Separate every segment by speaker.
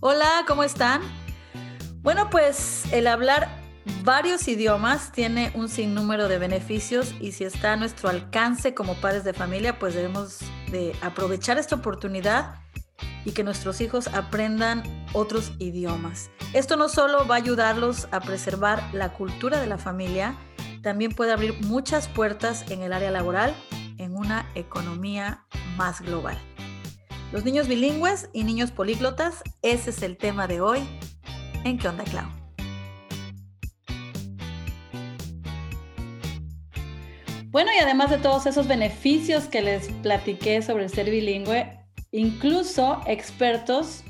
Speaker 1: Hola, ¿cómo están? Bueno, pues el hablar varios idiomas tiene un sinnúmero de beneficios y si está a nuestro alcance como padres de familia, pues debemos de aprovechar esta oportunidad y que nuestros hijos aprendan otros idiomas. Esto no solo va a ayudarlos a preservar la cultura de la familia, también puede abrir muchas puertas en el área laboral en una economía más global. Los niños bilingües y niños políglotas, ese es el tema de hoy en ¿Qué onda, Clau? Bueno, y además de todos esos beneficios que les platiqué sobre el ser bilingüe, incluso expertos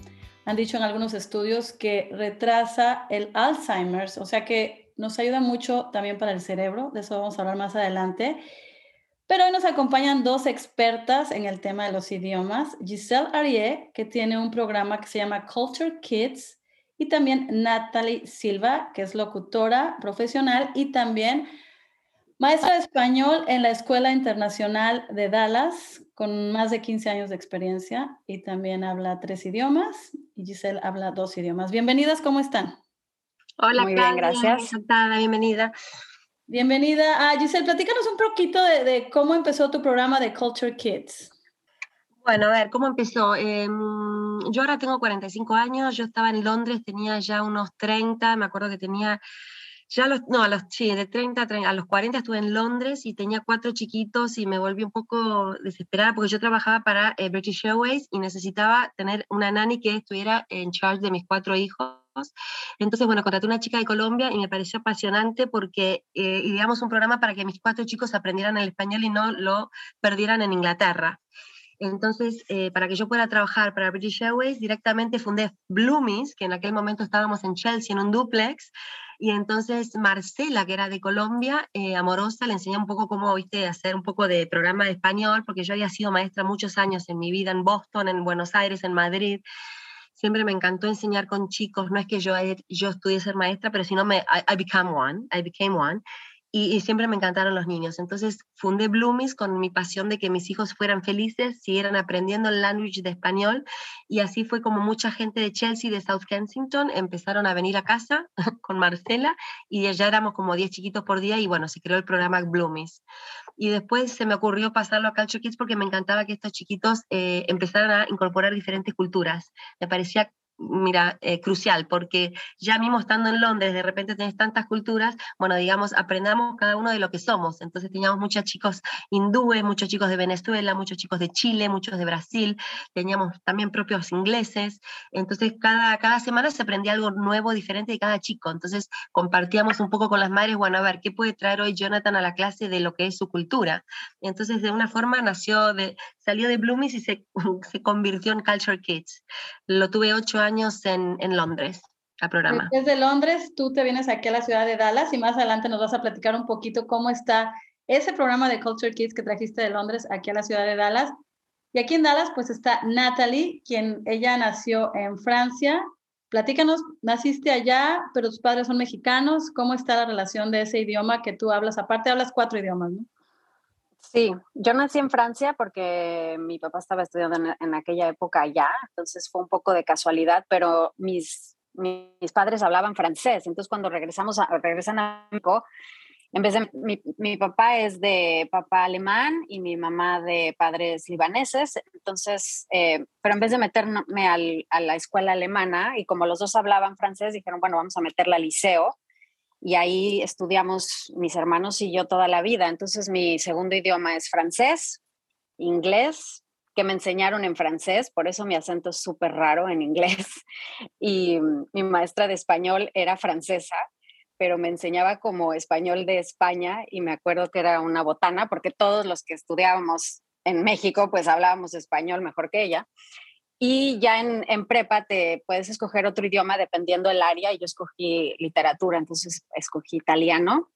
Speaker 1: han dicho en algunos estudios que retrasa el Alzheimer's, o sea que nos ayuda mucho también para el cerebro, de eso vamos a hablar más adelante. Pero hoy nos acompañan dos expertas en el tema de los idiomas, Giselle Arié, que tiene un programa que se llama Culture Kids, y también Natalie Silva, que es locutora profesional y también Maestra de español en la Escuela Internacional de Dallas, con más de 15 años de experiencia y también habla tres idiomas y Giselle habla dos idiomas. Bienvenidas, ¿cómo están?
Speaker 2: Hola, Muy bien, gracias. Encantada, bienvenida.
Speaker 1: Bienvenida. Ah, Giselle, platícanos un poquito de, cómo empezó tu programa de Culture Kids.
Speaker 2: Bueno, a ver, ¿cómo empezó? Em, yo ahora tengo 45 años, yo estaba en Londres, tenía ya unos 30, me acuerdo que tenía ya los, no, a los, sí, de 30 a, los 40 estuve en Londres y tenía cuatro chiquitos y me volví un poco desesperada porque yo trabajaba para eh, British Airways y necesitaba tener una nanny que estuviera en charge de mis cuatro hijos. Entonces, bueno, contraté una chica de Colombia y me pareció apasionante porque eh, ideamos un programa para que mis cuatro chicos aprendieran el español y no lo perdieran en Inglaterra. Entonces, eh, para que yo pueda trabajar para British Airways, directamente fundé Bloomies, que en aquel momento estábamos en Chelsea en un duplex, y entonces Marcela, que era de Colombia, eh, amorosa, le enseñé un poco cómo, viste, hacer un poco de programa de español, porque yo había sido maestra muchos años en mi vida en Boston, en Buenos Aires, en Madrid. Siempre me encantó enseñar con chicos. No es que yo, yo estudié ser maestra, pero si no me, I, I became one, I became one y, siempre me encantaron los niños. Entonces fundé Bloomies con mi pasión de que mis hijos fueran felices, siguieran aprendiendo el language de español y así fue como mucha gente de Chelsea, de South Kensington, empezaron a venir a casa con Marcela y ya éramos como 10 chiquitos por día y bueno, se creó el programa Bloomies. Y después se me ocurrió pasarlo a Culture Kids porque me encantaba que estos chiquitos eh, empezaran a incorporar diferentes culturas. Me parecía mira, eh, crucial, porque ya mismo estando en Londres, de repente tenés tantas culturas, bueno, digamos, aprendamos cada uno de lo que somos. Entonces teníamos muchos chicos hindúes, muchos chicos de Venezuela, muchos chicos de Chile, muchos de Brasil, teníamos también propios ingleses. Entonces cada, cada semana se aprendía algo nuevo, diferente de cada chico. Entonces compartíamos un poco con las madres, bueno, a ver, ¿qué puede traer hoy Jonathan a la clase de lo que es su cultura? Entonces de una forma nació, de, salió de Bloomies y se, se convirtió en Culture Kids. Lo tuve ocho años años en, Londres a programa.
Speaker 1: Desde Londres tú te vienes aquí a la ciudad de Dallas y más adelante nos vas a platicar un poquito cómo está ese programa de Culture Kids que trajiste de Londres aquí a la ciudad de Dallas. Y aquí en Dallas pues está Natalie, quien ella nació en Francia. Platícanos, naciste allá, pero tus padres son mexicanos. ¿Cómo está la relación de ese idioma que tú hablas? Aparte hablas cuatro idiomas, ¿no?
Speaker 3: Sí, yo nací en Francia porque mi papá estaba estudiando en, aquella época allá, entonces fue un poco de casualidad, pero mis, mis padres hablaban francés, entonces cuando regresamos a, regresan a México, en vez de mi, mi, papá es de papá alemán y mi mamá de padres libaneses, entonces, eh, pero en vez de meterme al, a la escuela alemana y como los dos hablaban francés, dijeron, bueno, vamos a meterla al liceo y ahí estudiamos mis hermanos y yo toda la vida. Entonces mi segundo idioma es francés, inglés, que me enseñaron en francés, por eso mi acento es súper raro en inglés. Y mi maestra de español era francesa, pero me enseñaba como español de España y me acuerdo que era una botana porque todos los que estudiábamos en México pues hablábamos español mejor que ella. Y ya en, en, prepa te puedes escoger otro idioma dependiendo del área. Yo escogí literatura, entonces escogí italiano.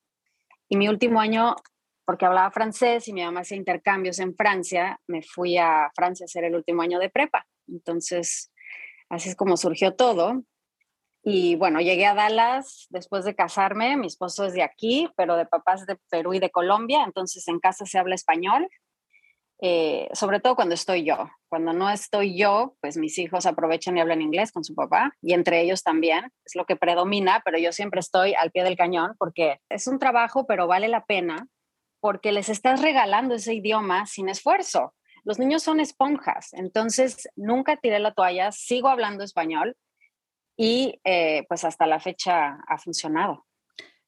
Speaker 3: Y mi último año, porque hablaba francés y mi mamá hacía intercambios en Francia, me fui a Francia a hacer el último año de prepa. Entonces, así es como surgió todo. Y bueno, llegué a Dallas después de casarme. Mi esposo es de aquí, pero de papás de Perú y de Colombia. Entonces, en casa se habla español eh, sobre todo cuando estoy yo. Cuando no estoy yo, pues mis hijos aprovechan y hablan inglés con su papá y entre ellos también. Es lo que predomina, pero yo siempre estoy al pie del cañón porque es un trabajo, pero vale la pena porque les estás regalando ese idioma sin esfuerzo. Los niños son esponjas, entonces nunca tiré la toalla, sigo hablando español y eh, pues hasta la fecha ha funcionado.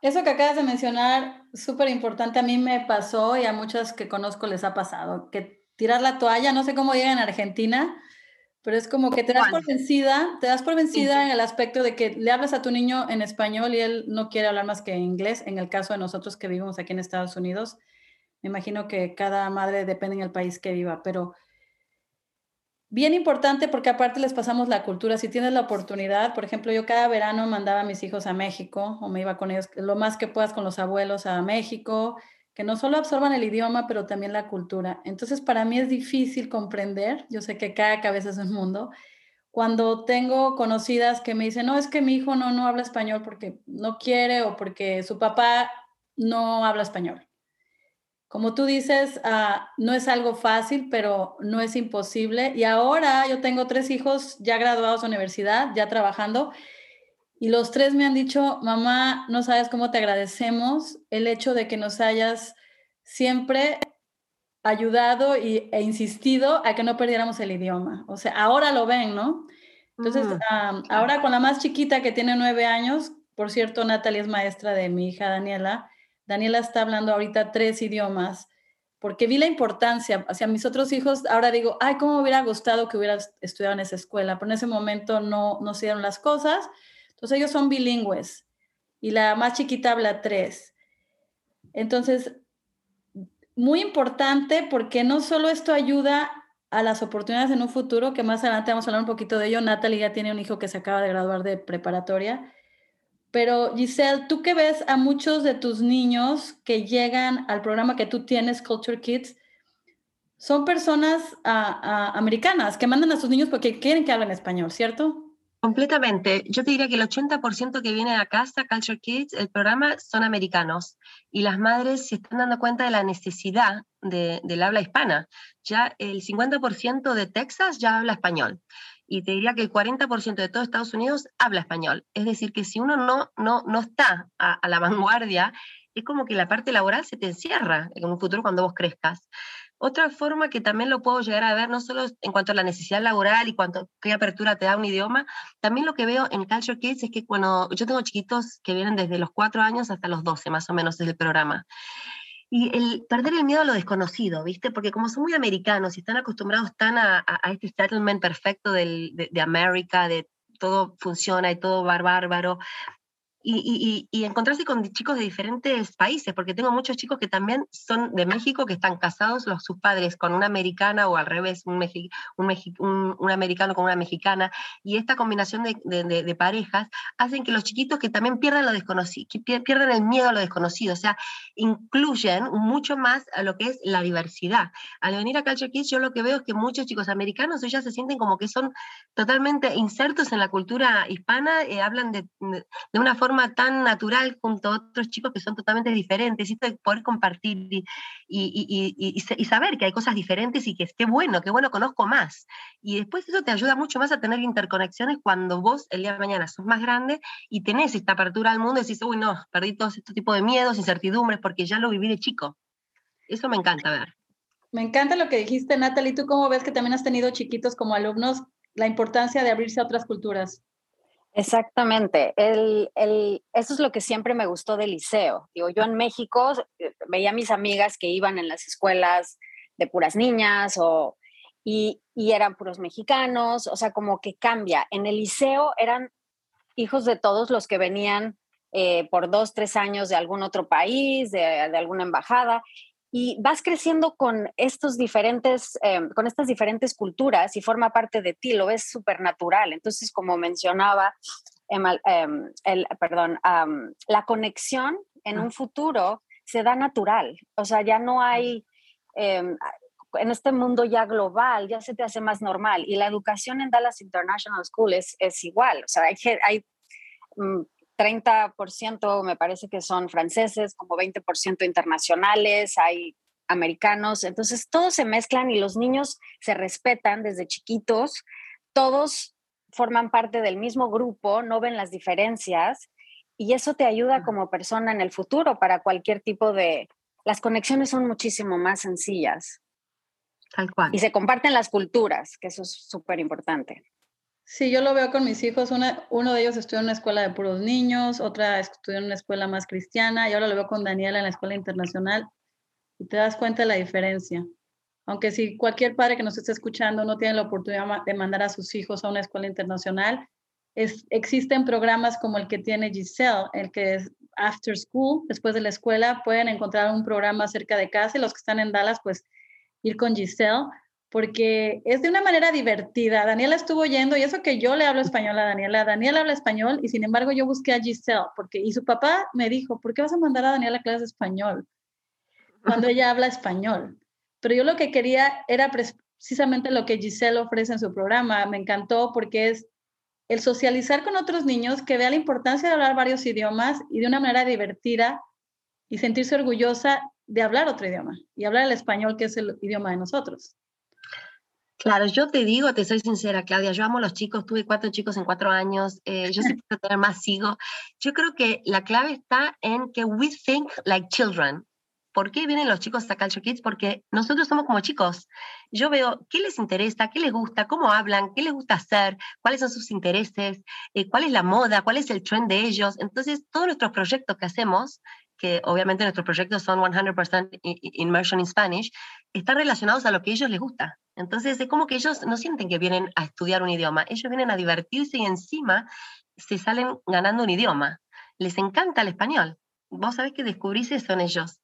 Speaker 1: Eso que acabas de mencionar, súper importante, a mí me pasó y a muchas que conozco les ha pasado, que tirar la toalla, no sé cómo llega en Argentina, pero es como que te das por vencida, te das por vencida en el aspecto de que le hablas a tu niño en español y él no quiere hablar más que inglés, en el caso de nosotros que vivimos aquí en Estados Unidos. Me imagino que cada madre depende en el país que viva, pero bien importante porque aparte les pasamos la cultura. Si tienes la oportunidad, por ejemplo, yo cada verano mandaba a mis hijos a México o me iba con ellos lo más que puedas con los abuelos a México, que no solo absorban el idioma, pero también la cultura. Entonces, para mí es difícil comprender, yo sé que cada cabeza es un mundo, cuando tengo conocidas que me dicen, no, es que mi hijo no, no habla español porque no quiere o porque su papá no habla español. Como tú dices, ah, no es algo fácil, pero no es imposible. Y ahora yo tengo tres hijos ya graduados de universidad, ya trabajando, y los tres me han dicho, mamá, no sabes cómo te agradecemos el hecho de que nos hayas siempre ayudado y, e insistido a que no perdiéramos el idioma. O sea, ahora lo ven, ¿no? Entonces, ah, ahora con la más chiquita que tiene nueve años, por cierto, Natalia es maestra de mi hija Daniela, Daniela está hablando ahorita tres idiomas, porque vi la importancia hacia mis otros hijos. Ahora digo, ay, cómo me hubiera gustado que hubiera estudiado en esa escuela, pero en ese momento no, no se dieron las cosas. Entonces ellos son bilingües y la más chiquita habla tres. Entonces, muy importante porque no solo esto ayuda a las oportunidades en un futuro, que más adelante vamos a hablar un poquito de ello. Natalie ya tiene un hijo que se acaba de graduar de preparatoria pero Giselle, tú que ves a muchos de tus niños que llegan al programa que tú tienes, Culture Kids, son personas ah, ah, americanas que mandan a sus niños porque quieren que hablen español, ¿cierto?
Speaker 2: Completamente. Yo te diría que el 80% que viene a casa, Culture Kids, el programa, son americanos. Y las madres se están dando cuenta de la necesidad del habla hispana. Ya el 50% de Texas ya habla español y te diría que el 40% de todo Estados Unidos habla español. Es decir, que si uno no, no, no está a, la vanguardia, es como que la parte laboral se te encierra en un futuro cuando vos crezcas. Otra forma que también lo puedo llegar a ver, no solo en cuanto a la necesidad laboral y cuánto, qué apertura te da un idioma, también lo que veo en Culture Kids es que cuando yo tengo chiquitos que vienen desde los 4 años hasta los 12 más o menos desde el programa. Y el perder el miedo a lo desconocido, ¿viste? Porque como son muy americanos y están acostumbrados tan a, este settlement perfecto del, de, de América, de todo funciona y todo bárbaro, y, y, encontrarse con chicos de diferentes países, porque tengo muchos chicos que también son de México, que están casados los, sus padres con una americana o al revés, un, un, un, americano con una mexicana, y esta combinación de, de, de, parejas hacen que los chiquitos que también pierdan lo desconocido, pierdan el miedo a lo desconocido, o sea, incluyen mucho más a lo que es la diversidad. Al venir a Culture Kids, yo lo que veo es que muchos chicos americanos ya se sienten como que son totalmente insertos en la cultura hispana, eh, hablan de, de una forma tan natural junto a otros chicos que son totalmente diferentes, y poder compartir y, y, y, saber que hay cosas diferentes y que esté bueno, que bueno, conozco más. Y después eso te ayuda mucho más a tener interconexiones cuando vos el día de mañana sos más grande y tenés esta apertura al mundo y decís, uy, no, perdí todo este tipo de miedos, incertidumbres, porque ya lo viví de chico. Eso me encanta ver.
Speaker 1: Me encanta lo que dijiste, Natalie. ¿Tú cómo ves que también has tenido chiquitos como alumnos la importancia de abrirse a otras culturas?
Speaker 3: Exactamente. El, eso es lo que siempre me gustó del liceo. Digo, yo en México eh, veía a mis amigas que iban en las escuelas de puras niñas o, y, eran puros mexicanos, o sea, como que cambia. En el liceo eran hijos de todos los que venían eh, por dos, tres años de algún otro país, de, de alguna embajada, y vas creciendo con estos diferentes, em, con estas diferentes culturas y forma parte de ti, lo ves súper natural. Entonces, como mencionaba, em, el, perdón, la conexión en un futuro se da natural, o sea, ya no hay, em, en este mundo ya global, ya se te hace más normal. Y la educación en Dallas International School es, es igual, o sea, hay, hay mm, 30% me parece que son franceses, como 20% internacionales, hay americanos, entonces todos se mezclan y los niños se respetan desde chiquitos, todos forman parte del mismo grupo, no ven las diferencias y eso te ayuda como persona en el futuro para cualquier tipo de... Las conexiones son muchísimo más sencillas.
Speaker 2: Tal cual.
Speaker 3: Y se comparten las culturas, que eso es súper importante.
Speaker 1: Sí, yo lo veo con mis hijos. uno de ellos estudió en una escuela de puros niños, otra estudió en una escuela más cristiana y ahora lo veo con Daniela en la escuela internacional y te das cuenta de la diferencia. Aunque si cualquier padre que nos esté escuchando no tiene la oportunidad de mandar a sus hijos a una escuela internacional, es, existen programas como el que tiene Giselle, el que es After School, después de la escuela, pueden encontrar un programa cerca de casa y los que están en Dallas, pues ir con Giselle, porque es de una manera divertida. Daniela estuvo yendo y eso que yo le hablo español a Daniela, Daniela habla español y sin embargo yo busqué a Giselle, porque y su papá me dijo, ¿por qué vas a mandar a Daniela a clases de español? Cuando ella habla español. Pero yo lo que quería era precisamente lo que Giselle ofrece en su programa. Me encantó porque es el socializar con otros niños, que vea la importancia de hablar varios idiomas y de una manera divertida y sentirse orgullosa de hablar otro idioma y hablar el español, que es el idioma de nosotros.
Speaker 2: Claro, yo te digo, te soy sincera, Claudia, yo amo a los chicos, tuve cuatro chicos en cuatro años, eh, yo siempre quiero tener más, sigo. Yo creo que la clave está en que we think like children. ¿Por qué vienen los chicos a Culture Kids? Porque nosotros somos como chicos. Yo veo qué les interesa, qué les gusta, cómo hablan, qué les gusta hacer, cuáles son sus intereses, eh, cuál es la moda, cuál es el trend de ellos. Entonces, todos nuestros proyectos que hacemos, que obviamente nuestros proyectos son 100% immersion in Spanish, están relacionados a lo que a ellos les gusta. Entonces, es como que ellos no sienten que vienen a estudiar un idioma, ellos vienen a divertirse y encima se salen ganando un idioma. Les encanta el español. Vos sabés que descubrís eso en ellos.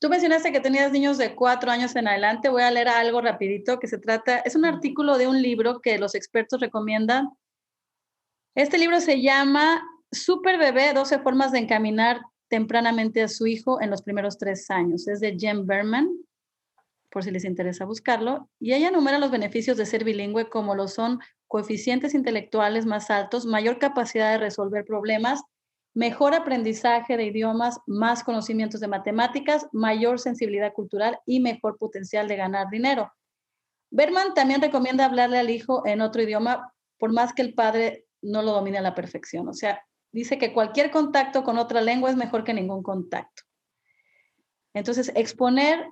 Speaker 1: Tú mencionaste que tenías niños de cuatro años en adelante. Voy a leer algo rapidito que se trata, es un artículo de un libro que los expertos recomiendan. Este libro se llama Super Bebé, 12 formas de encaminar tempranamente a su hijo en los primeros tres años. Es de Jen Berman, por si les interesa buscarlo. Y ella enumera los beneficios de ser bilingüe como lo son coeficientes intelectuales más altos, mayor capacidad de resolver problemas, mejor aprendizaje de idiomas, más conocimientos de matemáticas, mayor sensibilidad cultural y mejor potencial de ganar dinero. Berman también recomienda hablarle al hijo en otro idioma, por más que el padre no lo domine a la perfección. O sea, dice que cualquier contacto con otra lengua es mejor que ningún contacto. Entonces, exponer,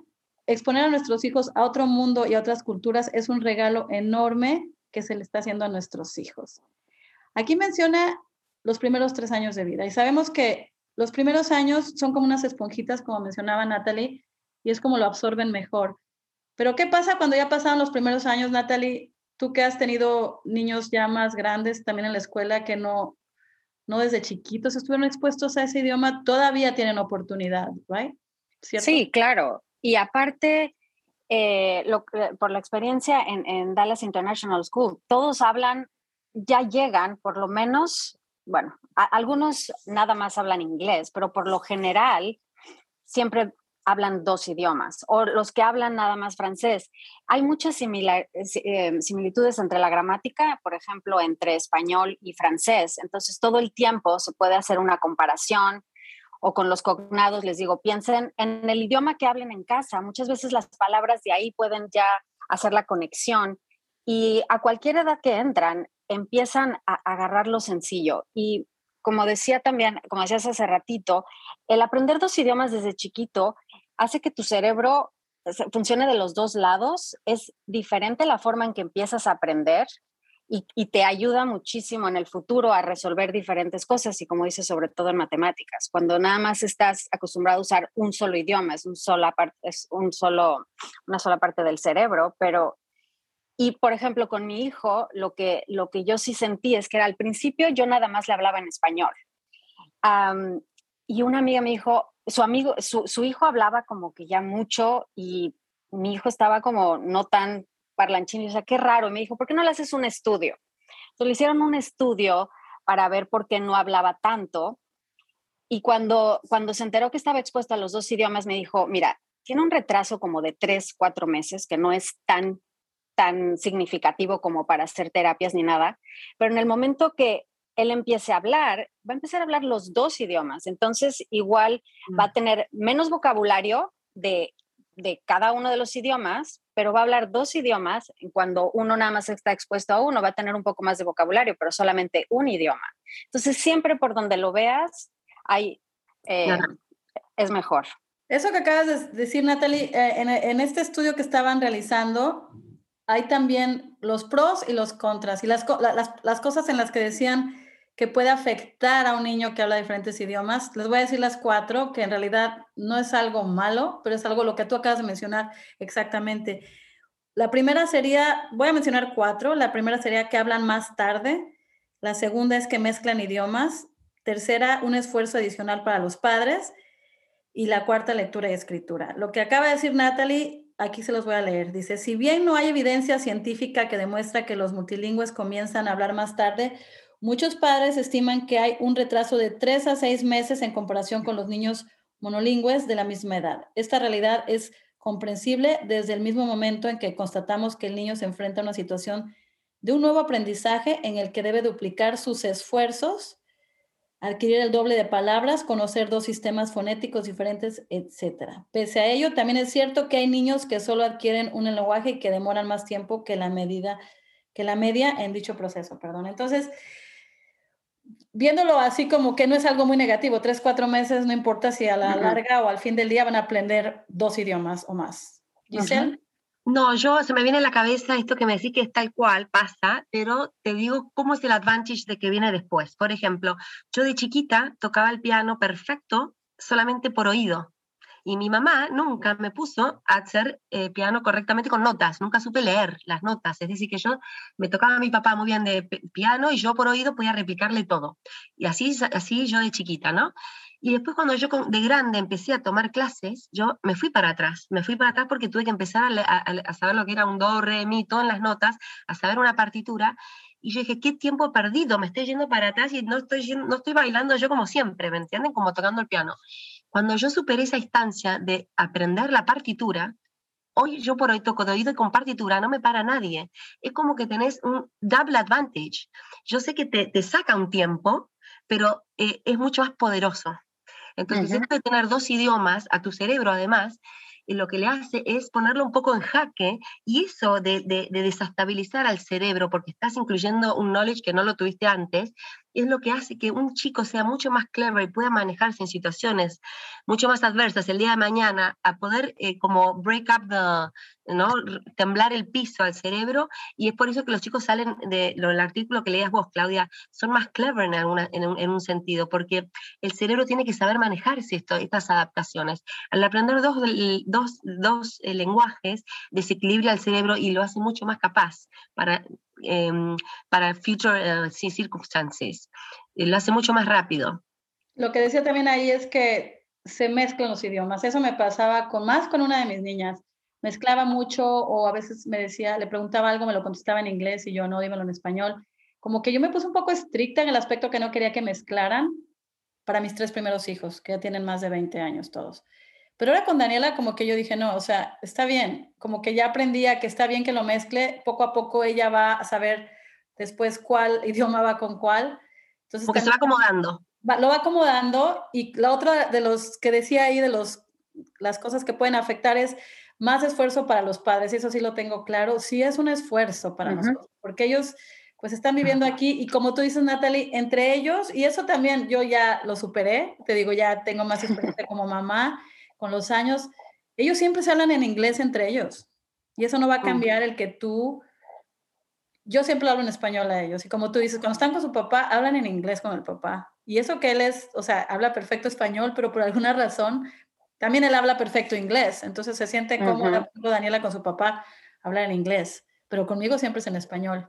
Speaker 1: exponer a nuestros hijos a otro mundo y a otras culturas es un regalo enorme que se le está haciendo a nuestros hijos. Aquí menciona los primeros tres años de vida. Y sabemos que los primeros años son como unas esponjitas, como mencionaba Natalie, y es como lo absorben mejor. Pero ¿qué pasa cuando ya pasaron los primeros años, Natalie? Tú que has tenido niños ya más grandes también en la escuela que no, no desde chiquitos estuvieron expuestos a ese idioma, todavía tienen oportunidad, ¿right?
Speaker 3: Sí, claro. Y aparte, eh, por la experiencia en, en Dallas International School, todos hablan, ya llegan por lo menos bueno, algunos nada más hablan inglés, pero por lo general siempre hablan dos idiomas o los que hablan nada más francés. Hay muchas eh, similitudes entre la gramática, por ejemplo, entre español y francés. Entonces, todo el tiempo se puede hacer una comparación o con los cognados les digo, piensen en el idioma que hablen en casa. Muchas veces las palabras de ahí pueden ya hacer la conexión y a cualquier edad que entran, empiezan a agarrar lo sencillo. Y como decía también, como decías hace ratito, el aprender dos idiomas desde chiquito hace que tu cerebro funcione de los dos lados. Es diferente la forma en que empiezas a aprender y, te ayuda muchísimo en el futuro a resolver diferentes cosas y como dices, sobre todo en matemáticas, cuando nada más estás acostumbrado a usar un solo idioma, es, un sola es un solo, una sola parte del cerebro, pero y, por ejemplo, con mi hijo, lo que, lo que yo sí sentí es que al principio yo nada más le hablaba en español. Y una amiga me dijo, su amigo, su, hijo hablaba como que ya mucho y mi hijo estaba como no tan parlanchín. o sea, qué raro. Y me dijo, ¿por qué no le haces un estudio? Entonces le hicieron un estudio para ver por qué no hablaba tanto. Y cuando, cuando se enteró que estaba expuesto a los dos idiomas, me dijo, mira, tiene un retraso como de tres, cuatro meses, que no es tan tan significativo como para hacer terapias ni nada, pero en el momento que él empiece a hablar, va a empezar a hablar los dos idiomas, entonces igual va a mm. tener menos vocabulario de de cada uno de los idiomas, pero va a hablar dos idiomas. Cuando uno nada más está expuesto a uno, va a tener un poco más de vocabulario, pero solamente un idioma. Entonces, siempre por donde lo veas, hay, eh, es mejor.
Speaker 1: Eso que acabas de decir, Natalie, eh, en, este estudio que estaban realizando, hay también los pros y los contras y las, las, las cosas en las que decían que puede afectar a un niño que habla diferentes idiomas. Les voy a decir las cuatro, que en realidad no es algo malo, pero es algo lo que tú acabas de mencionar exactamente. La primera sería, voy a mencionar cuatro. La primera sería que hablan más tarde. La segunda es que mezclan idiomas. Tercera, un esfuerzo adicional para los padres. Y la cuarta, lectura y escritura. Lo que acaba de decir Natalie, aquí se los voy a leer. Dice, si bien no hay evidencia científica que demuestra que los multilingües comienzan a hablar más tarde, Muchos padres estiman que hay un retraso de tres a seis meses en comparación con los niños monolingües de la misma edad. Esta realidad es comprensible desde el mismo momento en que constatamos que el niño se enfrenta a una situación de un nuevo aprendizaje en el que debe duplicar sus esfuerzos, adquirir el doble de palabras, conocer dos sistemas fonéticos diferentes, etc. Pese a ello, también es cierto que hay niños que solo adquieren un lenguaje y que demoran más tiempo que la medida que la media en dicho proceso, perdón. Entonces, viéndolo así como que no es algo muy negativo, tres, cuatro meses, no importa si a la larga o al fin del día van a aprender dos idiomas o más. Giselle.
Speaker 2: No, yo se me viene a la cabeza esto que me decís que es tal cual, pasa, pero te digo cómo es el advantage de que viene después. Por ejemplo, yo de chiquita tocaba el piano perfecto solamente por oído. Y mi mamá nunca me puso a hacer eh, piano correctamente con notas, nunca supe leer las notas. Es decir, que yo me tocaba a mi papá muy bien de piano y yo por oído podía replicarle todo. Y así, así yo de chiquita, ¿no? Y después cuando yo de grande empecé a tomar clases, yo me fui para atrás, me fui para atrás porque tuve que empezar a, saber lo que era un do, re, mi, todo en las notas, a saber una partitura. Y yo dije, qué tiempo perdido, me estoy yendo para atrás y no estoy, no estoy bailando yo como siempre, ¿me entienden? Como tocando el piano. Cuando yo superé esa instancia de aprender la partitura, hoy yo por hoy toco de oído con partitura, no me para nadie. Es como que tenés un double advantage. Yo sé que te, te saca un tiempo, pero eh, es mucho más poderoso. Entonces, uh de tener dos idiomas a tu cerebro, además, lo que le hace es ponerlo un poco en jaque y eso de, de, de, desestabilizar al cerebro, porque estás incluyendo un knowledge que no lo tuviste antes, es lo que hace que un chico sea mucho más clever y pueda manejarse en situaciones mucho más adversas el día de mañana, a poder eh, como break up the, ¿no? temblar el piso al cerebro, y es por eso que los chicos salen de lo del artículo que leías vos, Claudia, son más clever en, alguna, en, un, en, un, sentido, porque el cerebro tiene que saber manejarse esto, estas adaptaciones. Al aprender dos, dos, dos eh, lenguajes, desequilibra el cerebro y lo hace mucho más capaz para Em, para future uh, circunstancias. lo hace mucho más rápido.
Speaker 1: Lo que decía también ahí es que se mezclan los idiomas. Eso me pasaba con más con una de mis niñas. Mezclaba mucho o a veces me decía, le preguntaba algo, me lo contestaba en inglés y yo no, dímelo en español. Como que yo me puse un poco estricta en el aspecto que no quería que mezclaran para mis tres primeros hijos, que ya tienen más de 20 años todos. Pero ahora con Daniela como que yo dije, no, o sea, está bien, como que ya aprendía que está bien que lo mezcle, poco a poco ella va a saber después cuál idioma va con cuál.
Speaker 2: Entonces, Porque se va acomodando.
Speaker 1: lo va acomodando y la otra de los que decía ahí de los, las cosas que pueden afectar es más esfuerzo para los padres, y eso sí lo tengo claro, sí es un esfuerzo para nosotros, porque ellos pues están viviendo aquí y como tú dices, Natalie, entre ellos, y eso también yo ya lo superé, te digo, ya tengo más experiencia como mamá, con los años, ellos siempre se hablan en inglés entre ellos. Y eso no va a cambiar el que tú... Yo siempre hablo en español a ellos. Y como tú dices, cuando están con su papá, hablan en inglés con el papá. Y eso que él es, o sea, habla perfecto español, pero por alguna razón también él habla perfecto inglés. Entonces se siente cómoda, Daniela con su papá, hablar en inglés. Pero conmigo siempre es en español.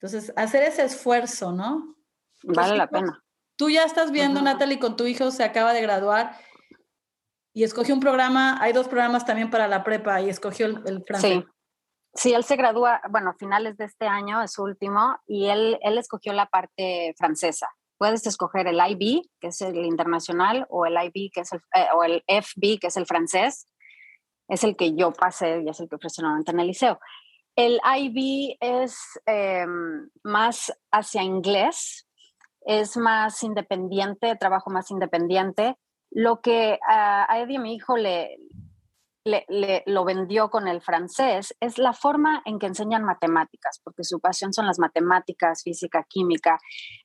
Speaker 1: Entonces, hacer ese esfuerzo, ¿no?
Speaker 3: Vale la pena.
Speaker 1: Tú ya estás viendo, Natalie, con tu hijo se acaba de graduar y escogió un programa, hay dos programas también para la prepa y escogió el, francés.
Speaker 3: Sí. Sí, él se gradúa, bueno, a finales de este año es su último, y él, él escogió la parte francesa. Puedes escoger el IB, que es el internacional, o el IB, que es el, eh, o el FB, que es el francés. Es el que yo pasé y es el que normalmente en el liceo. El IB es em, más hacia inglés, es más independiente, trabajo más independiente lo que a, Eddie, mi hijo, le, le, lo vendió con el francés es la forma en que enseñan matemáticas, porque su pasión son las matemáticas, física, química.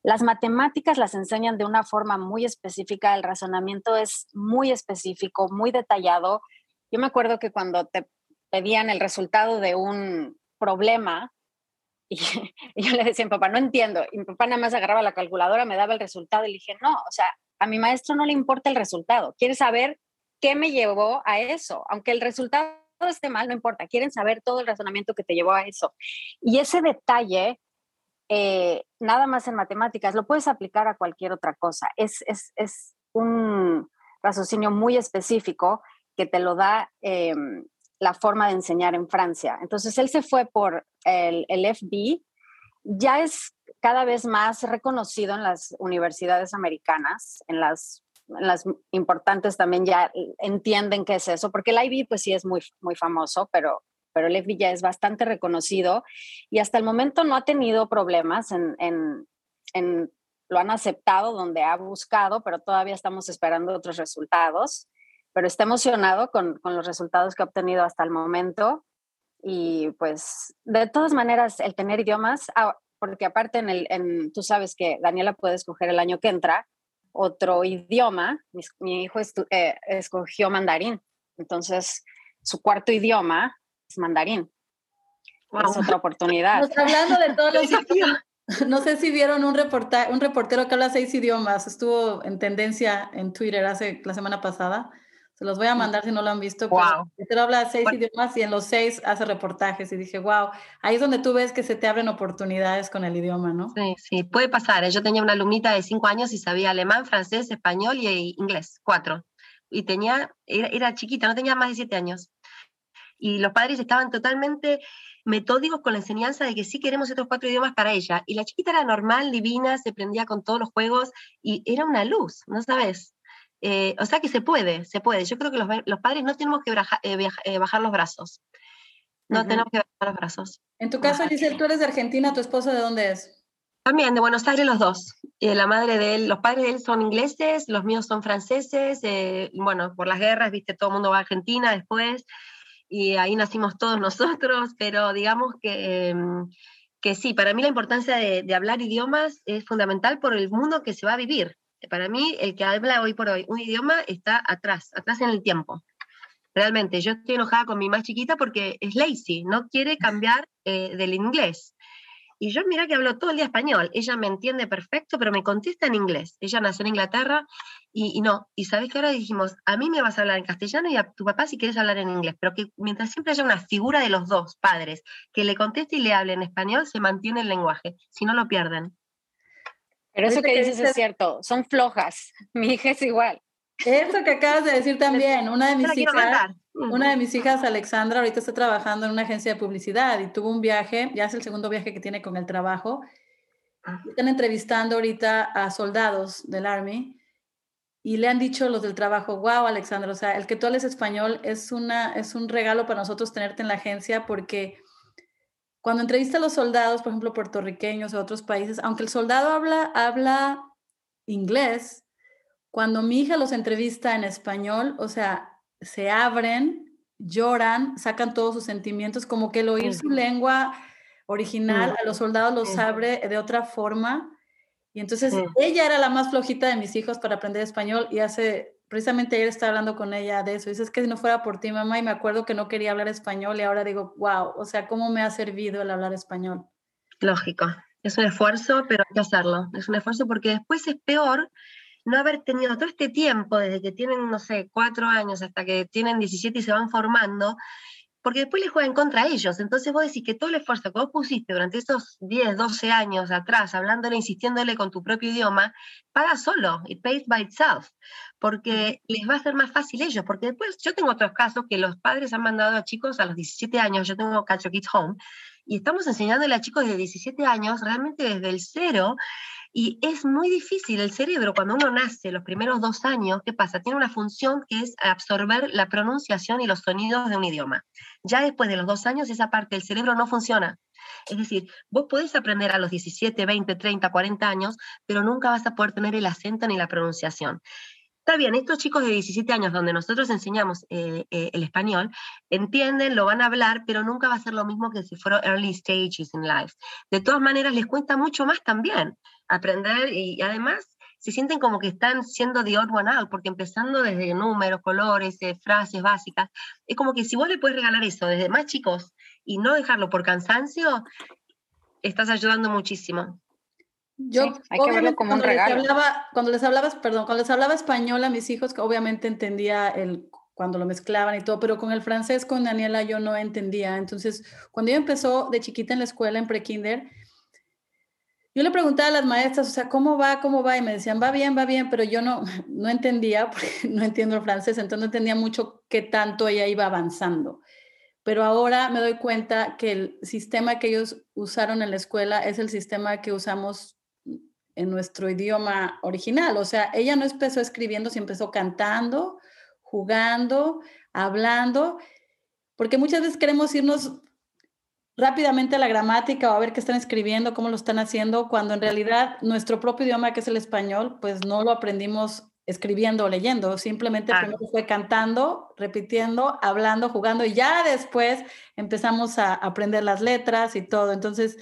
Speaker 3: Las matemáticas las enseñan de una forma muy específica, el razonamiento es muy específico, muy detallado. Yo me acuerdo que cuando te pedían el resultado de un problema, y, yo le decía a papá, no entiendo, y mi papá nada más agarraba la calculadora, me daba el resultado y le dije, no, o sea, a mi maestro no le importa el resultado, quiere saber qué me llevó a eso, aunque el resultado esté mal, no importa, quieren saber todo el razonamiento que te llevó a eso. Y ese detalle, eh, nada más en matemáticas, lo puedes aplicar a cualquier otra cosa. Es, es, es un raciocinio muy específico que te lo da em, la forma de enseñar en Francia. Entonces él se fue por el, el FB, ya es cada vez más reconocido en las universidades americanas, en las importantes también ya entienden qué es eso, porque el IB pues sí es muy, muy famoso, pero, pero el FB ya es bastante reconocido y hasta el momento no ha tenido problemas en, en, en lo han aceptado donde ha buscado, pero todavía estamos esperando otros resultados. Pero está emocionado con, con los resultados que ha obtenido hasta el momento. Y pues, de todas maneras, el tener idiomas, ah, porque aparte en el, en, tú sabes que Daniela puede escoger el año que entra, otro idioma. Mi, hijo eh, escogió mandarín, entonces su cuarto idioma es mandarín. Es otra oportunidad.
Speaker 1: hablando de todos los idiomas. No sé si vieron un, un reportero que habla seis idiomas. Estuvo en tendencia en Twitter hace la semana pasada. Se los voy a mandar si no lo han visto. Wow. Pero habla seis idiomas y en los seis hace reportajes y dije, wow, ahí es donde tú ves que se te abren oportunidades con el idioma, ¿no?
Speaker 2: Sí, sí, puede pasar. ¿eh? Yo tenía una alumnita de cinco años y sabía alemán, francés, español y inglés, cuatro. Y tenía, era, era chiquita, no tenía más de siete años. Y los padres estaban totalmente metódicos con la enseñanza de que sí queremos estos cuatro idiomas para ella. Y la chiquita era normal, divina, se prendía con todos los juegos y era una luz, ¿no sabes? Eh, o sea que se puede, se puede. Yo creo que los, padres no tenemos que eh, eh, bajar los brazos. No tenemos que bajar los brazos.
Speaker 1: En tu caso, Giselle, tú eres de Argentina, ¿tu esposo de dónde es?
Speaker 2: También, de Buenos Aires los dos. la madre de él, los padres de él son ingleses, los míos son franceses. bueno, por las guerras, viste, todo el mundo va a Argentina después. Y ahí nacimos todos nosotros, pero digamos que, em, que sí, para mí la importancia de, de hablar idiomas es fundamental por el mundo que se va a vivir para mí, el que habla hoy por hoy un idioma está atrás, atrás en el tiempo. Realmente, yo estoy enojada con mi más chiquita porque es lazy, no quiere cambiar eh, del inglés. Y yo mira que hablo todo el día español, ella me entiende perfecto, pero me contesta en inglés. Ella nació en Inglaterra y, no. Y sabes que ahora dijimos, a mí me vas a hablar en castellano y a tu papá si quieres hablar en inglés, pero que mientras siempre haya una figura de los dos padres que le conteste y le hable en español, se mantiene el lenguaje, si no lo pierden.
Speaker 3: Pero eso que dices es cierto, son flojas. Mi hija es igual.
Speaker 1: Eso que acabas de decir también, una de mis hijas, una de mis hijas, Alexandra, ahorita está trabajando en una agencia de publicidad y tuvo un viaje, ya es el segundo viaje que tiene con el trabajo. Ah. Están entrevistando ahorita a soldados del Army y le han dicho los del trabajo, wow, Alexandra, o sea, el que tú hables español es, una, es un regalo para nosotros tenerte en la agencia porque cuando entrevista a los soldados, por ejemplo, puertorriqueños o otros países, aunque el soldado habla, habla inglés, cuando mi hija los entrevista en español, o sea, se abren, lloran, sacan todos sus sentimientos, como que el oír su lengua original a los soldados los abre de otra forma. Y entonces ella era la más flojita de mis hijos para aprender español y hace precisamente ayer estaba hablando con ella de eso. Dices que si no fuera por ti, mamá, y me acuerdo que no quería hablar español y ahora digo, wow, o sea, ¿cómo me ha servido el hablar español?
Speaker 2: Lógico, es un esfuerzo, pero hay que hacerlo. Es un esfuerzo porque después es peor no haber tenido todo este tiempo, desde que tienen, no sé, cuatro años hasta que tienen 17 y se van formando, porque después les juegan contra ellos. Entonces vos decís que todo el esfuerzo que vos pusiste durante esos 10, 12 años atrás, hablándole, insistiéndole con tu propio idioma, paga solo, it pays by itself, porque les va a ser más fácil ellos, porque después yo tengo otros casos que los padres han mandado a chicos a los 17 años, yo tengo Culture Kids Home, y estamos enseñándole a chicos de 17 años, realmente desde el cero, y es muy difícil, el cerebro cuando uno nace, los primeros dos años, ¿qué pasa? Tiene una función que es absorber la pronunciación y los sonidos de un idioma. Ya después de los dos años esa parte del cerebro no funciona. Es decir, vos podés aprender a los 17, 20, 30, 40 años, pero nunca vas a poder tener el acento ni la pronunciación Está bien, estos chicos de 17 años donde nosotros enseñamos eh, eh, el español, entienden, lo van a hablar, pero nunca va a ser lo mismo que si fuera early stages in life. De todas maneras, les cuesta mucho más también aprender y, además se sienten como que están siendo the odd one out, porque empezando desde números, colores, eh, frases básicas, es como que si vos le puedes regalar eso desde más chicos y no dejarlo por cansancio, estás ayudando muchísimo.
Speaker 1: Yo, hay que verlo como cuando un regalo. Les hablaba, cuando les hablaba, perdón, cuando les hablaba español a mis hijos, que obviamente entendía el cuando lo mezclaban y todo, pero con el francés, con Daniela, yo no entendía. Entonces, cuando ella empezó de chiquita en la escuela, en prekinder, yo le preguntaba a las maestras, o sea, ¿cómo va? ¿Cómo va? Y me decían, va bien, va bien, pero yo no, no entendía, porque no entiendo el francés, entonces no entendía mucho qué tanto ella iba avanzando. Pero ahora me doy cuenta que el sistema que ellos usaron en la escuela es el sistema que usamos en nuestro idioma original. O sea, ella no empezó escribiendo, sino empezó cantando, jugando, hablando, porque muchas veces queremos irnos rápidamente a la gramática o a ver qué están escribiendo, cómo lo están haciendo, cuando en realidad nuestro propio idioma, que es el español, pues no lo aprendimos escribiendo o leyendo, simplemente primero fue cantando, repitiendo, hablando, jugando y ya después empezamos a aprender las letras y todo. Entonces,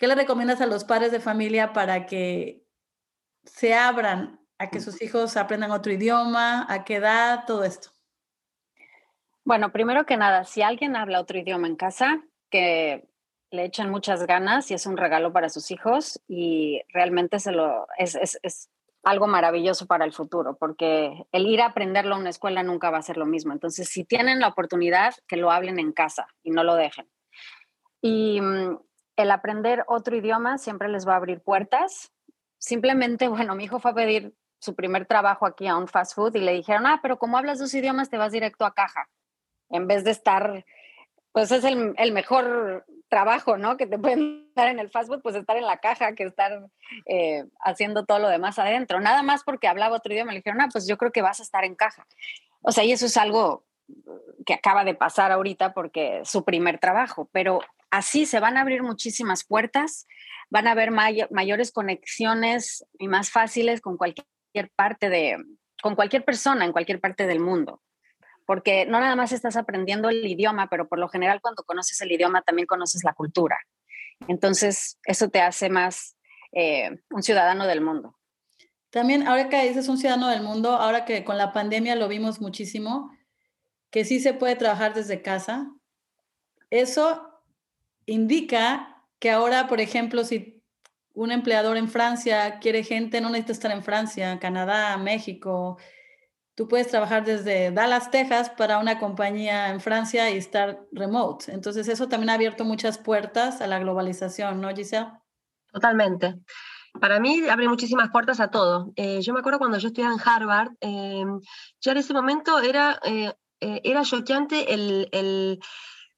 Speaker 1: ¿Qué le recomiendas a los padres de familia para que se abran a que sus hijos aprendan otro idioma? ¿A qué edad? Todo esto.
Speaker 3: Bueno, primero que nada, si alguien habla otro idioma en casa, que le echen muchas ganas y es un regalo para sus hijos y realmente se lo, es, es algo maravilloso para el futuro, porque el ir a aprenderlo a una escuela nunca va a ser lo mismo. Entonces, si tienen la oportunidad, que lo hablen en casa y no lo dejen. Y mm, el aprender otro idioma siempre les va a abrir puertas. Simplemente, bueno, mi hijo fue a pedir su primer trabajo aquí a un fast food y le dijeron, ah, pero como hablas dos idiomas te vas directo a caja, en vez de estar, pues es el, mejor trabajo, ¿no? Que te pueden dar en el fast food, pues estar en la caja que estar eh, haciendo todo lo demás adentro. Nada más porque hablaba otro idioma, le dijeron, ah, pues yo creo que vas a estar en caja. O sea, y eso es algo que acaba de pasar ahorita porque su primer trabajo, pero así se van a abrir muchísimas puertas, van a haber mayores conexiones y más fáciles con cualquier parte de, con cualquier persona en cualquier parte del mundo. Porque no nada más estás aprendiendo el idioma, pero por lo general cuando conoces el idioma también conoces la cultura. Entonces, eso te hace más eh, un ciudadano del mundo.
Speaker 1: También, ahora que dices un ciudadano del mundo, ahora que con la pandemia lo vimos muchísimo, que sí se puede trabajar desde casa, eso indica que ahora, por ejemplo, si un empleador en Francia quiere gente, no necesita estar en Francia, Canadá, México. Tú puedes trabajar desde Dallas, Texas, para una compañía en Francia y estar remote. Entonces, eso también ha abierto muchas puertas a la globalización, ¿no, Giselle?
Speaker 2: Totalmente. Para mí abre muchísimas puertas a todo. Eh, yo me acuerdo cuando yo estudiaba en Harvard, eh, ya en ese momento era, eh, era choqueante el, el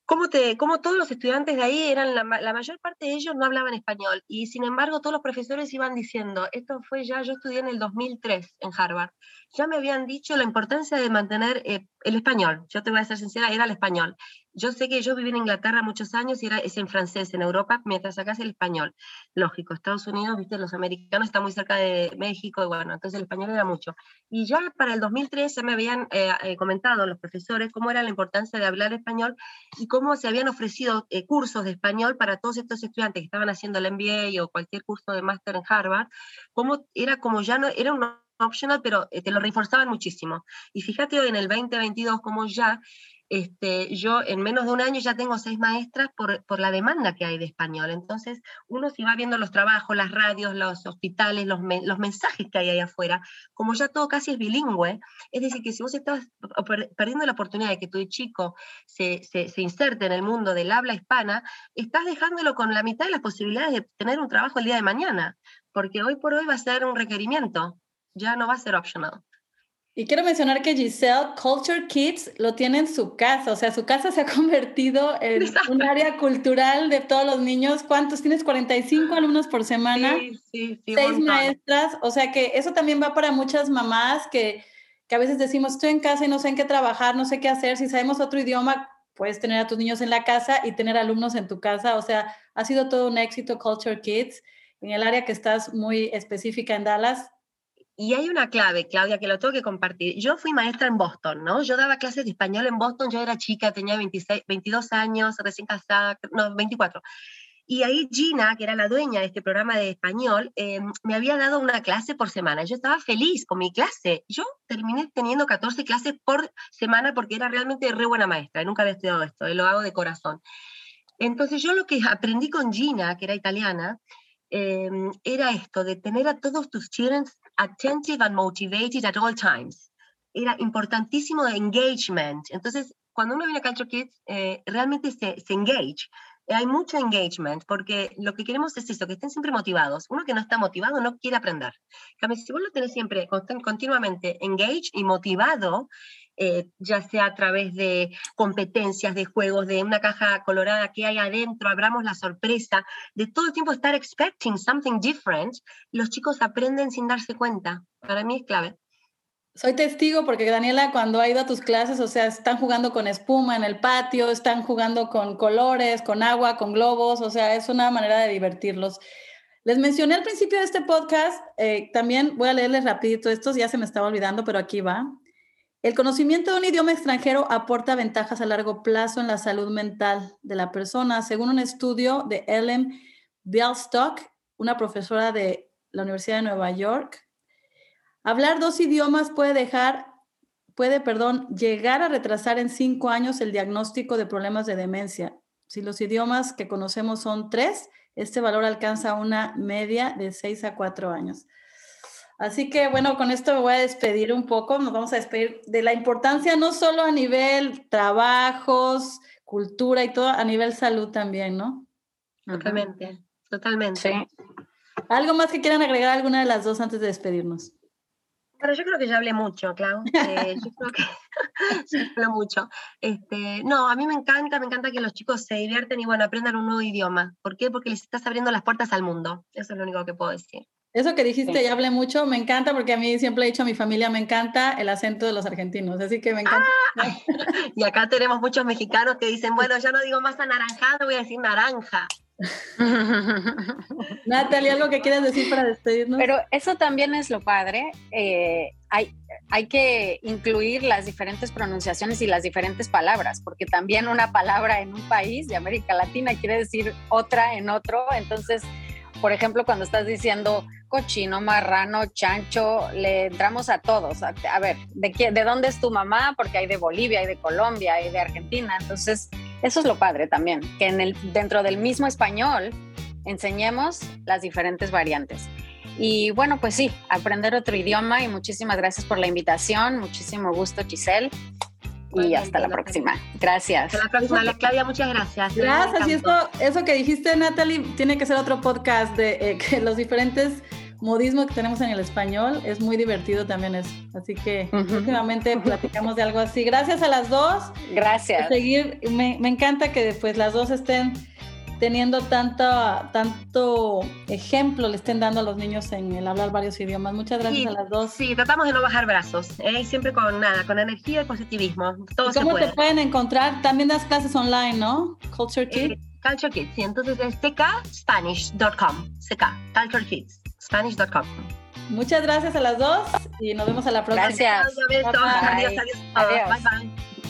Speaker 2: cómo, te, todos los estudiantes de ahí eran, la, mayor parte de ellos no hablaban español y sin embargo todos los profesores iban diciendo, esto fue ya, yo estudié en el 2003 en Harvard, ya me habían dicho la importancia de mantener eh, el español, yo te voy a ser sincera, era el español. Yo sé que yo viví en Inglaterra muchos años y era, es en francés en Europa, mientras acá es el español. Lógico, Estados Unidos, viste, los americanos están muy cerca de México y bueno, entonces el español era mucho. Y ya para el 2003 ya me habían eh, eh, comentado los profesores cómo era la importancia de hablar español y cómo se habían ofrecido eh, cursos de español para todos estos estudiantes que estaban haciendo el MBA o cualquier curso de máster en Harvard, cómo era como ya no, era un optional, pero te lo reforzaban muchísimo. Y fíjate hoy en el 2022 como ya este, yo en menos de un año ya tengo seis maestras por, por, la demanda que hay de español. Entonces, uno si va viendo los trabajos, las radios, los hospitales, los, los mensajes que hay ahí afuera, como ya todo casi es bilingüe, es decir, que si vos estás perdiendo la oportunidad de que tu chico se, se, se inserte en el mundo del habla hispana, estás dejándolo con la mitad de las posibilidades de tener un trabajo el día de mañana, porque hoy por hoy va a ser un requerimiento, ya no va a ser optional.
Speaker 1: Y quiero mencionar que Giselle Culture Kids lo tiene en su casa, o sea, su casa se ha convertido en un área cultural de todos los niños. ¿Cuántos tienes? 45 alumnos por semana, sí, sí, sí, seis maestras, o sea que eso también va para muchas mamás que, que a veces decimos, estoy en casa y no sé en qué trabajar, no sé qué hacer, si sabemos otro idioma, puedes tener a tus niños en la casa y tener alumnos en tu casa, o sea, ha sido todo un éxito Culture Kids. En el área que estás muy específica en Dallas,
Speaker 2: Y hay una clave, Claudia, que lo tengo que compartir. Yo fui maestra en Boston, ¿no? Yo daba clases de español en Boston, yo era chica, tenía 26, 22 años, recién casada, no, 24. Y ahí Gina, que era la dueña de este programa de español, eh, me había dado una clase por semana. Yo estaba feliz con mi clase. Yo terminé teniendo 14 clases por semana porque era realmente re buena maestra. Nunca había estudiado esto, y lo hago de corazón. Entonces yo lo que aprendí con Gina, que era italiana, eh, era esto, de tener a todos tus students attentive and motivated at all times. Era importantísimo el engagement. Entonces, cuando uno viene a Culture Kids, eh, realmente se, se engage. Hay mucho engagement porque lo que queremos es eso, que estén siempre motivados. Uno que no está motivado no quiere aprender. Si vos lo tenés siempre continuamente engaged y motivado, eh, ya sea a través de competencias, de juegos, de una caja colorada que hay adentro, abramos la sorpresa, de todo el tiempo estar expecting something different, los chicos aprenden sin darse cuenta. Para mí es clave.
Speaker 1: Soy testigo porque Daniela, cuando ha ido a tus clases, o sea, están jugando con espuma en el patio, están jugando con colores, con agua, con globos, o sea, es una manera de divertirlos. Les mencioné al principio de este podcast, eh, también voy a leerles rapidito estos, ya se me estaba olvidando, pero aquí va. El conocimiento de un idioma extranjero aporta ventajas a largo plazo en la salud mental de la persona, según un estudio de Ellen Bialstock, una profesora de la Universidad de Nueva York. Hablar dos idiomas puede dejar, puede, perdón, llegar a retrasar en cinco años el diagnóstico de problemas de demencia. Si los idiomas que conocemos son tres, este valor alcanza una media de seis a cuatro años. Así que bueno, con esto me voy a despedir un poco, nos vamos a despedir de la importancia no solo a nivel trabajos, cultura y todo, a nivel salud también, ¿no?
Speaker 2: Totalmente, totalmente.
Speaker 1: ¿Algo más que quieran agregar alguna de las dos antes de despedirnos?
Speaker 2: Pero yo creo que ya hablé mucho, Clau. Eh, yo creo que ya hablé mucho. Este, no, a mí me encanta, me encanta que los chicos se divierten y bueno, aprendan un nuevo idioma. ¿Por qué? Porque les estás abriendo las puertas al mundo. Eso es lo único que puedo decir.
Speaker 1: Eso que dijiste, ya hablé mucho, me encanta porque a mí siempre he dicho a mi familia, me encanta el acento de los argentinos, así que me encanta. Ah,
Speaker 2: y acá tenemos muchos mexicanos que dicen, bueno, ya no digo más anaranjado, voy a decir naranja.
Speaker 1: Natalie, ¿algo que quieras decir para despedirnos?
Speaker 3: Pero eso también es lo padre. Eh, hay, hay que incluir las diferentes pronunciaciones y las diferentes palabras, porque también una palabra en un país de América Latina quiere decir otra en otro. Entonces, por ejemplo, cuando estás diciendo cochino, marrano, chancho, le entramos a todos. A, ver, ¿de, ¿de dónde es tu mamá? Porque hay de Bolivia, hay de Colombia, hay de Argentina. Entonces, eso es lo padre también, que en el, dentro del mismo español enseñemos las diferentes variantes. Y bueno, pues sí, aprender otro idioma y muchísimas gracias por la invitación. Muchísimo gusto, Giselle. Y hasta la próxima. Gracias.
Speaker 2: Hasta la próxima, Claudia, muchas gracias.
Speaker 1: Gracias. Y eso, eso que dijiste, Natalie, tiene que ser otro podcast de eh, que los diferentes modismos que tenemos en el español. Es muy divertido también eso. Así que últimamente platicamos de algo así. Gracias a las dos.
Speaker 3: Gracias.
Speaker 1: Seguir, me, me encanta que después las dos estén teniendo tanto, tanto ejemplo le estén dando a los niños en el hablar varios idiomas. Muchas gracias a las dos.
Speaker 2: Sí, tratamos de no bajar brazos, ¿eh? siempre con nada, con energía y positivismo. Todo
Speaker 1: ¿Cómo te pueden encontrar? También das clases online, ¿no? Culture Kids. Eh,
Speaker 2: Culture Kids, sí, entonces es ckspanish.com, ck, Culture Kids, spanish.com.
Speaker 1: Muchas gracias a las dos y nos vemos a la próxima.
Speaker 3: Gracias.
Speaker 2: Adiós, adiós, adiós. Bye bye.